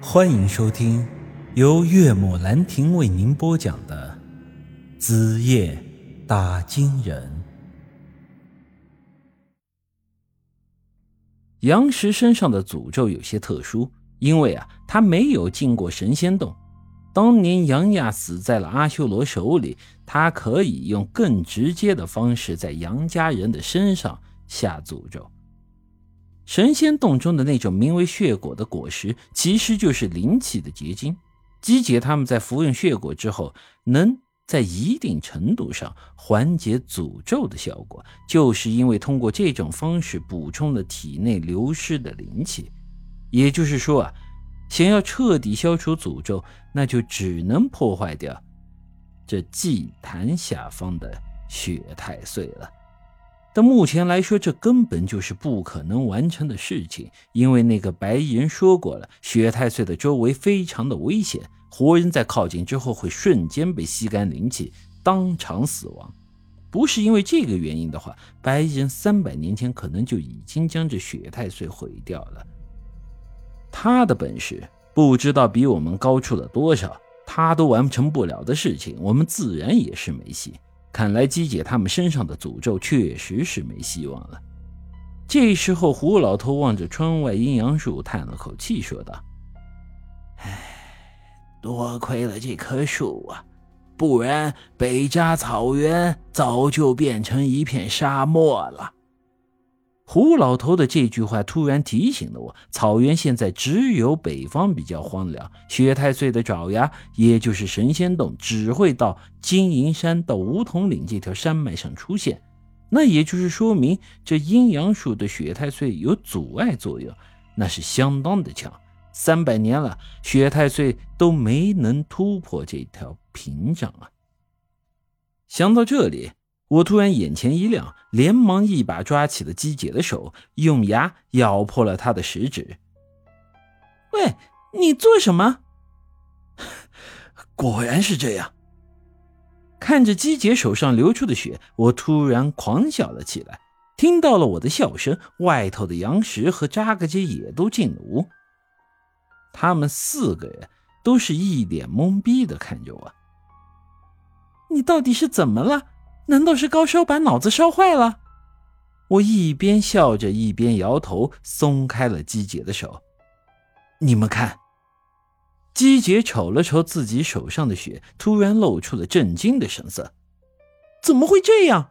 欢迎收听由岳母兰亭为您播讲的《子夜打金人》。杨石身上的诅咒有些特殊，因为啊，他没有进过神仙洞。当年杨亚死在了阿修罗手里，他可以用更直接的方式在杨家人的身上下诅咒。神仙洞中的那种名为血果的果实，其实就是灵气的结晶。姬姐他们在服用血果之后，能在一定程度上缓解诅咒的效果，就是因为通过这种方式补充了体内流失的灵气。也就是说啊，想要彻底消除诅咒，那就只能破坏掉这祭坛下方的血太岁了。但目前来说，这根本就是不可能完成的事情，因为那个白衣人说过了，血太岁的周围非常的危险，活人在靠近之后会瞬间被吸干灵气，当场死亡。不是因为这个原因的话，白衣人三百年前可能就已经将这血太岁毁掉了。他的本事不知道比我们高出了多少，他都完成不了的事情，我们自然也是没戏。看来姬姐他们身上的诅咒确实是没希望了。这时候，胡老头望着窗外阴阳树，叹了口气，说道：“唉，多亏了这棵树啊，不然北扎草原早就变成一片沙漠了。”胡老头的这句话突然提醒了我：草原现在只有北方比较荒凉，雪太岁的爪牙，也就是神仙洞，只会到金银山到梧桐岭这条山脉上出现。那也就是说明，这阴阳树的雪太岁有阻碍作用，那是相当的强。三百年了，雪太岁都没能突破这条屏障啊！想到这里。我突然眼前一亮，连忙一把抓起了姬姐的手，用牙咬破了她的食指。喂，你做什么？果然是这样。看着姬姐手上流出的血，我突然狂笑了起来。听到了我的笑声，外头的杨石和扎个姐也都进了屋。他们四个人都是一脸懵逼的看着我。你到底是怎么了？难道是高烧把脑子烧坏了？我一边笑着一边摇头，松开了姬姐的手。你们看，姬姐瞅了瞅自己手上的血，突然露出了震惊的神色。怎么会这样？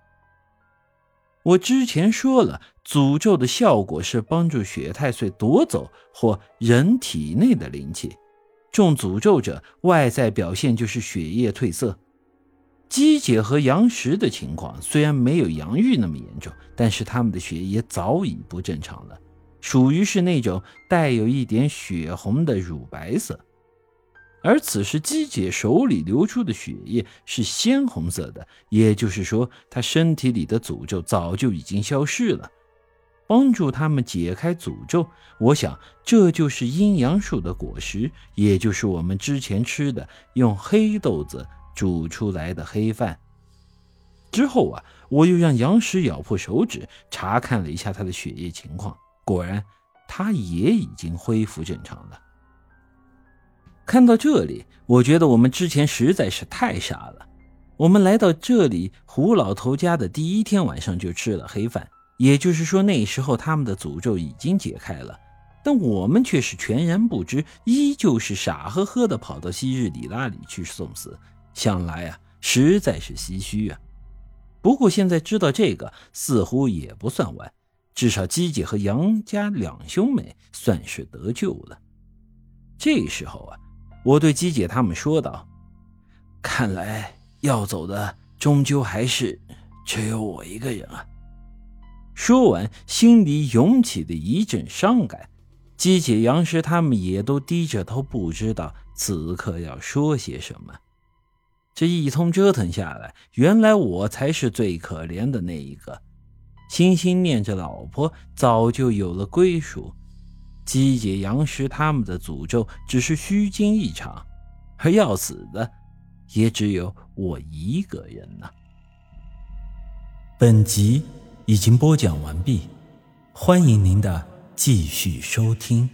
我之前说了，诅咒的效果是帮助血太岁夺走或人体内的灵气，中诅咒者外在表现就是血液褪色。姬姐和杨石的情况虽然没有杨玉那么严重，但是他们的血液早已不正常了，属于是那种带有一点血红的乳白色。而此时姬姐手里流出的血液是鲜红色的，也就是说她身体里的诅咒早就已经消失了。帮助他们解开诅咒，我想这就是阴阳树的果实，也就是我们之前吃的用黑豆子。煮出来的黑饭之后啊，我又让杨石咬破手指查看了一下他的血液情况，果然他也已经恢复正常了。看到这里，我觉得我们之前实在是太傻了。我们来到这里胡老头家的第一天晚上就吃了黑饭，也就是说那时候他们的诅咒已经解开了，但我们却是全然不知，依旧是傻呵呵的跑到昔日里拉里去送死。想来啊，实在是唏嘘啊。不过现在知道这个，似乎也不算晚，至少姬姐和杨家两兄妹算是得救了。这时候啊，我对姬姐他们说道：“看来要走的终究还是只有我一个人啊。”说完，心里涌起的一阵伤感。姬姐、杨石他们也都低着头，不知道此刻要说些什么。这一通折腾下来，原来我才是最可怜的那一个，心心念着老婆，早就有了归属。姬姐、杨石他们的诅咒只是虚惊一场，而要死的也只有我一个人呢。本集已经播讲完毕，欢迎您的继续收听。